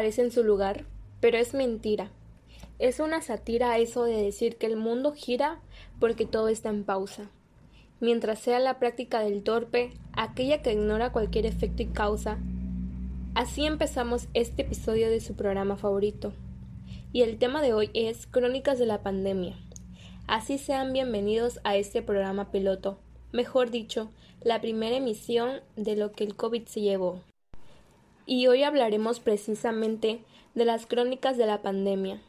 en su lugar, pero es mentira. Es una sátira eso de decir que el mundo gira porque todo está en pausa. Mientras sea la práctica del torpe, aquella que ignora cualquier efecto y causa. Así empezamos este episodio de su programa favorito. Y el tema de hoy es Crónicas de la Pandemia. Así sean bienvenidos a este programa piloto, mejor dicho, la primera emisión de lo que el COVID se llevó. Y hoy hablaremos precisamente de las crónicas de la pandemia,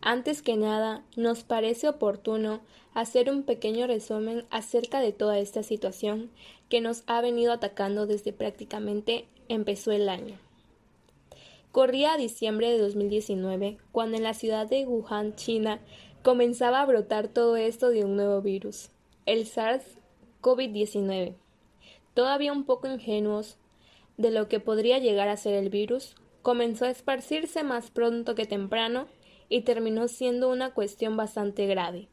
antes que nada, nos parece oportuno hacer un pequeño resumen acerca de toda esta situación que nos ha venido atacando desde prácticamente empezó el año. Corría diciembre de 2019, cuando en la ciudad de Wuhan, China, comenzaba a brotar todo esto de un nuevo virus, el SARS-CoV-19. Todavía un poco ingenuos de lo que podría llegar a ser el virus, comenzó a esparcirse más pronto que temprano y terminó siendo una cuestión bastante grave.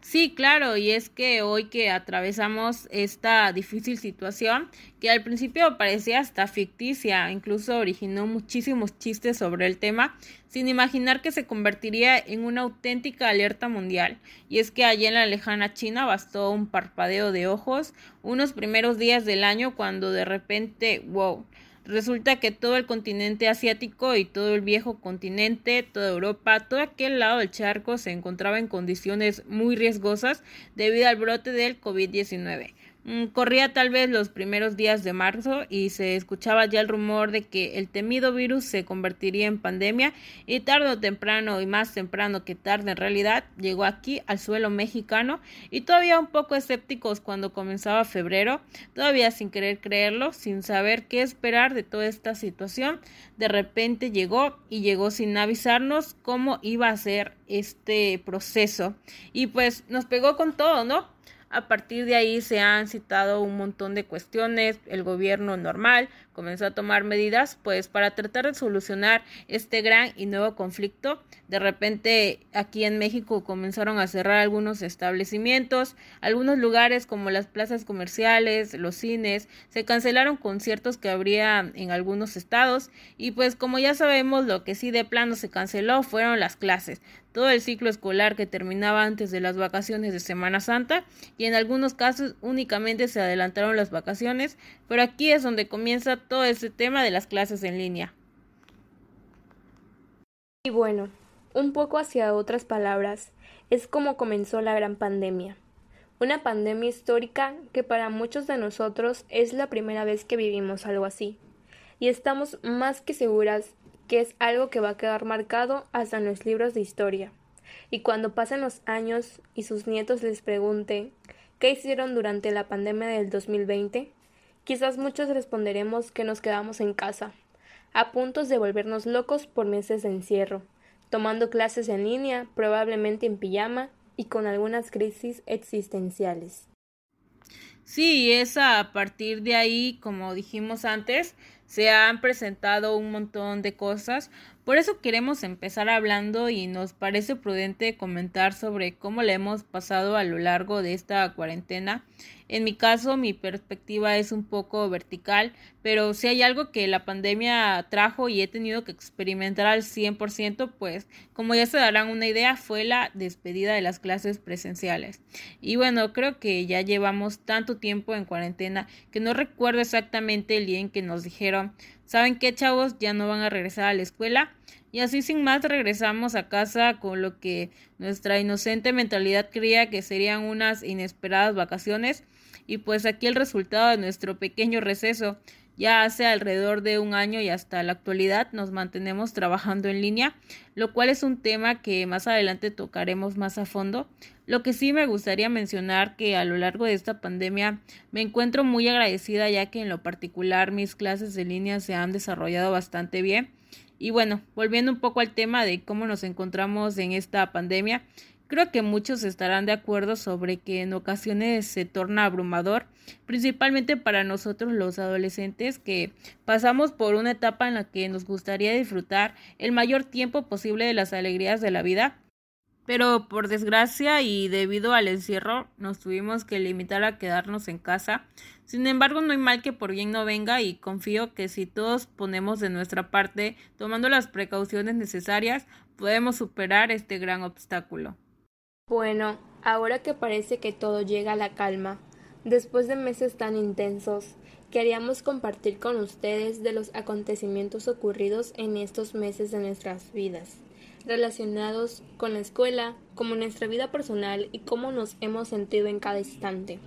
Sí, claro, y es que hoy que atravesamos esta difícil situación, que al principio parecía hasta ficticia, incluso originó muchísimos chistes sobre el tema, sin imaginar que se convertiría en una auténtica alerta mundial. Y es que allí en la lejana China bastó un parpadeo de ojos, unos primeros días del año cuando de repente, wow, Resulta que todo el continente asiático y todo el viejo continente, toda Europa, todo aquel lado del charco se encontraba en condiciones muy riesgosas debido al brote del COVID-19. Mm, corría tal vez los primeros días de marzo y se escuchaba ya el rumor de que el temido virus se convertiría en pandemia y tarde o temprano y más temprano que tarde en realidad llegó aquí al suelo mexicano y todavía un poco escépticos cuando comenzaba febrero, todavía sin querer creerlo, sin saber qué esperar de toda esta situación, de repente llegó y llegó sin avisarnos cómo iba a ser este proceso y pues nos pegó con todo, ¿no? A partir de ahí se han citado un montón de cuestiones. El gobierno normal comenzó a tomar medidas pues para tratar de solucionar este gran y nuevo conflicto. De repente aquí en México comenzaron a cerrar algunos establecimientos, algunos lugares como las plazas comerciales, los cines, se cancelaron conciertos que habría en algunos estados y pues como ya sabemos lo que sí de plano se canceló fueron las clases todo el ciclo escolar que terminaba antes de las vacaciones de Semana Santa y en algunos casos únicamente se adelantaron las vacaciones, pero aquí es donde comienza todo ese tema de las clases en línea. Y bueno, un poco hacia otras palabras, es como comenzó la gran pandemia. Una pandemia histórica que para muchos de nosotros es la primera vez que vivimos algo así. Y estamos más que seguras que es algo que va a quedar marcado hasta en los libros de historia. Y cuando pasen los años y sus nietos les pregunten qué hicieron durante la pandemia del 2020, quizás muchos responderemos que nos quedamos en casa, a puntos de volvernos locos por meses de encierro, tomando clases en línea, probablemente en pijama y con algunas crisis existenciales. Sí, es a partir de ahí, como dijimos antes, se han presentado un montón de cosas. Por eso queremos empezar hablando y nos parece prudente comentar sobre cómo le hemos pasado a lo largo de esta cuarentena en mi caso, mi perspectiva es un poco vertical, pero si hay algo que la pandemia trajo y he tenido que experimentar al 100%, pues como ya se darán una idea, fue la despedida de las clases presenciales. Y bueno, creo que ya llevamos tanto tiempo en cuarentena que no recuerdo exactamente el día en que nos dijeron, ¿saben qué chavos? Ya no van a regresar a la escuela. Y así sin más regresamos a casa con lo que nuestra inocente mentalidad creía que serían unas inesperadas vacaciones y pues aquí el resultado de nuestro pequeño receso. Ya hace alrededor de un año y hasta la actualidad nos mantenemos trabajando en línea, lo cual es un tema que más adelante tocaremos más a fondo. Lo que sí me gustaría mencionar que a lo largo de esta pandemia me encuentro muy agradecida ya que en lo particular mis clases de línea se han desarrollado bastante bien. Y bueno, volviendo un poco al tema de cómo nos encontramos en esta pandemia, Creo que muchos estarán de acuerdo sobre que en ocasiones se torna abrumador, principalmente para nosotros los adolescentes que pasamos por una etapa en la que nos gustaría disfrutar el mayor tiempo posible de las alegrías de la vida, pero por desgracia y debido al encierro nos tuvimos que limitar a quedarnos en casa. Sin embargo, no hay mal que por bien no venga y confío que si todos ponemos de nuestra parte, tomando las precauciones necesarias, podemos superar este gran obstáculo. Bueno, ahora que parece que todo llega a la calma, después de meses tan intensos, queríamos compartir con ustedes de los acontecimientos ocurridos en estos meses de nuestras vidas relacionados con la escuela, como nuestra vida personal y cómo nos hemos sentido en cada instante.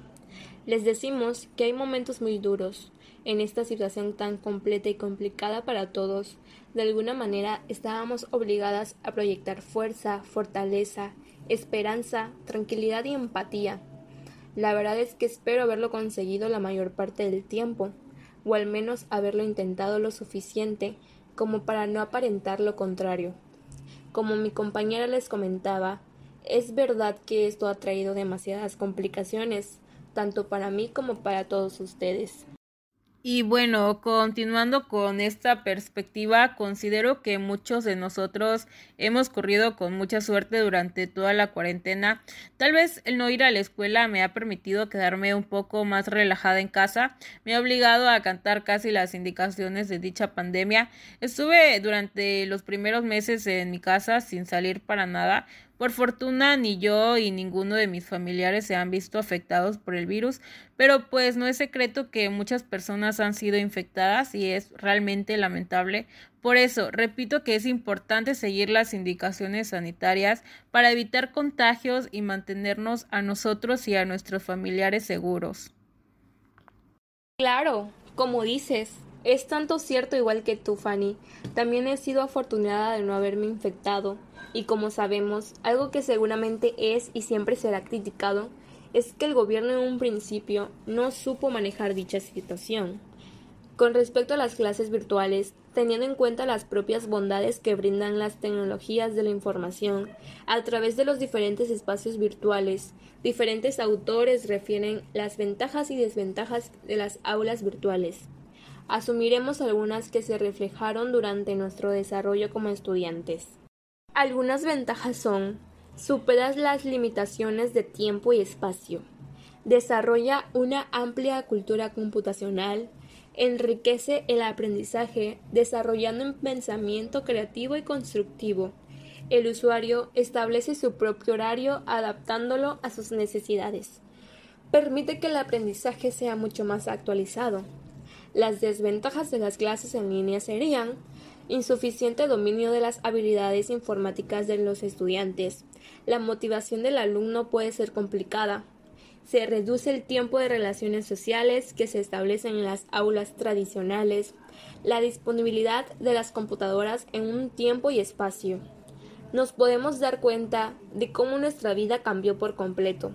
Les decimos que hay momentos muy duros en esta situación tan completa y complicada para todos. De alguna manera estábamos obligadas a proyectar fuerza, fortaleza, esperanza, tranquilidad y empatía. La verdad es que espero haberlo conseguido la mayor parte del tiempo, o al menos haberlo intentado lo suficiente como para no aparentar lo contrario. Como mi compañera les comentaba, es verdad que esto ha traído demasiadas complicaciones, tanto para mí como para todos ustedes. Y bueno, continuando con esta perspectiva, considero que muchos de nosotros hemos corrido con mucha suerte durante toda la cuarentena. Tal vez el no ir a la escuela me ha permitido quedarme un poco más relajada en casa, me ha obligado a cantar casi las indicaciones de dicha pandemia. Estuve durante los primeros meses en mi casa sin salir para nada, por fortuna, ni yo y ninguno de mis familiares se han visto afectados por el virus, pero pues no es secreto que muchas personas han sido infectadas y es realmente lamentable. Por eso, repito que es importante seguir las indicaciones sanitarias para evitar contagios y mantenernos a nosotros y a nuestros familiares seguros. Claro, como dices, es tanto cierto igual que tú, Fanny. También he sido afortunada de no haberme infectado. Y como sabemos, algo que seguramente es y siempre será criticado es que el gobierno en un principio no supo manejar dicha situación. Con respecto a las clases virtuales, teniendo en cuenta las propias bondades que brindan las tecnologías de la información a través de los diferentes espacios virtuales, diferentes autores refieren las ventajas y desventajas de las aulas virtuales asumiremos algunas que se reflejaron durante nuestro desarrollo como estudiantes. Algunas ventajas son superas las limitaciones de tiempo y espacio, desarrolla una amplia cultura computacional, enriquece el aprendizaje desarrollando un pensamiento creativo y constructivo. El usuario establece su propio horario adaptándolo a sus necesidades. Permite que el aprendizaje sea mucho más actualizado, las desventajas de las clases en línea serían insuficiente dominio de las habilidades informáticas de los estudiantes. La motivación del alumno puede ser complicada. Se reduce el tiempo de relaciones sociales que se establecen en las aulas tradicionales. La disponibilidad de las computadoras en un tiempo y espacio. Nos podemos dar cuenta de cómo nuestra vida cambió por completo.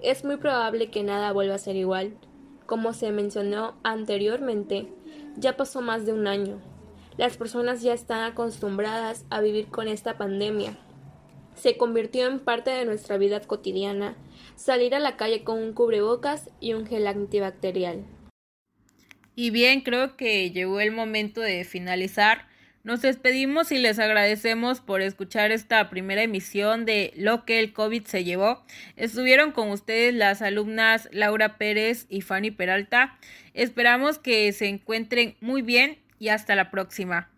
Es muy probable que nada vuelva a ser igual. Como se mencionó anteriormente, ya pasó más de un año. Las personas ya están acostumbradas a vivir con esta pandemia. Se convirtió en parte de nuestra vida cotidiana salir a la calle con un cubrebocas y un gel antibacterial. Y bien, creo que llegó el momento de finalizar. Nos despedimos y les agradecemos por escuchar esta primera emisión de Lo que el COVID se llevó. Estuvieron con ustedes las alumnas Laura Pérez y Fanny Peralta. Esperamos que se encuentren muy bien y hasta la próxima.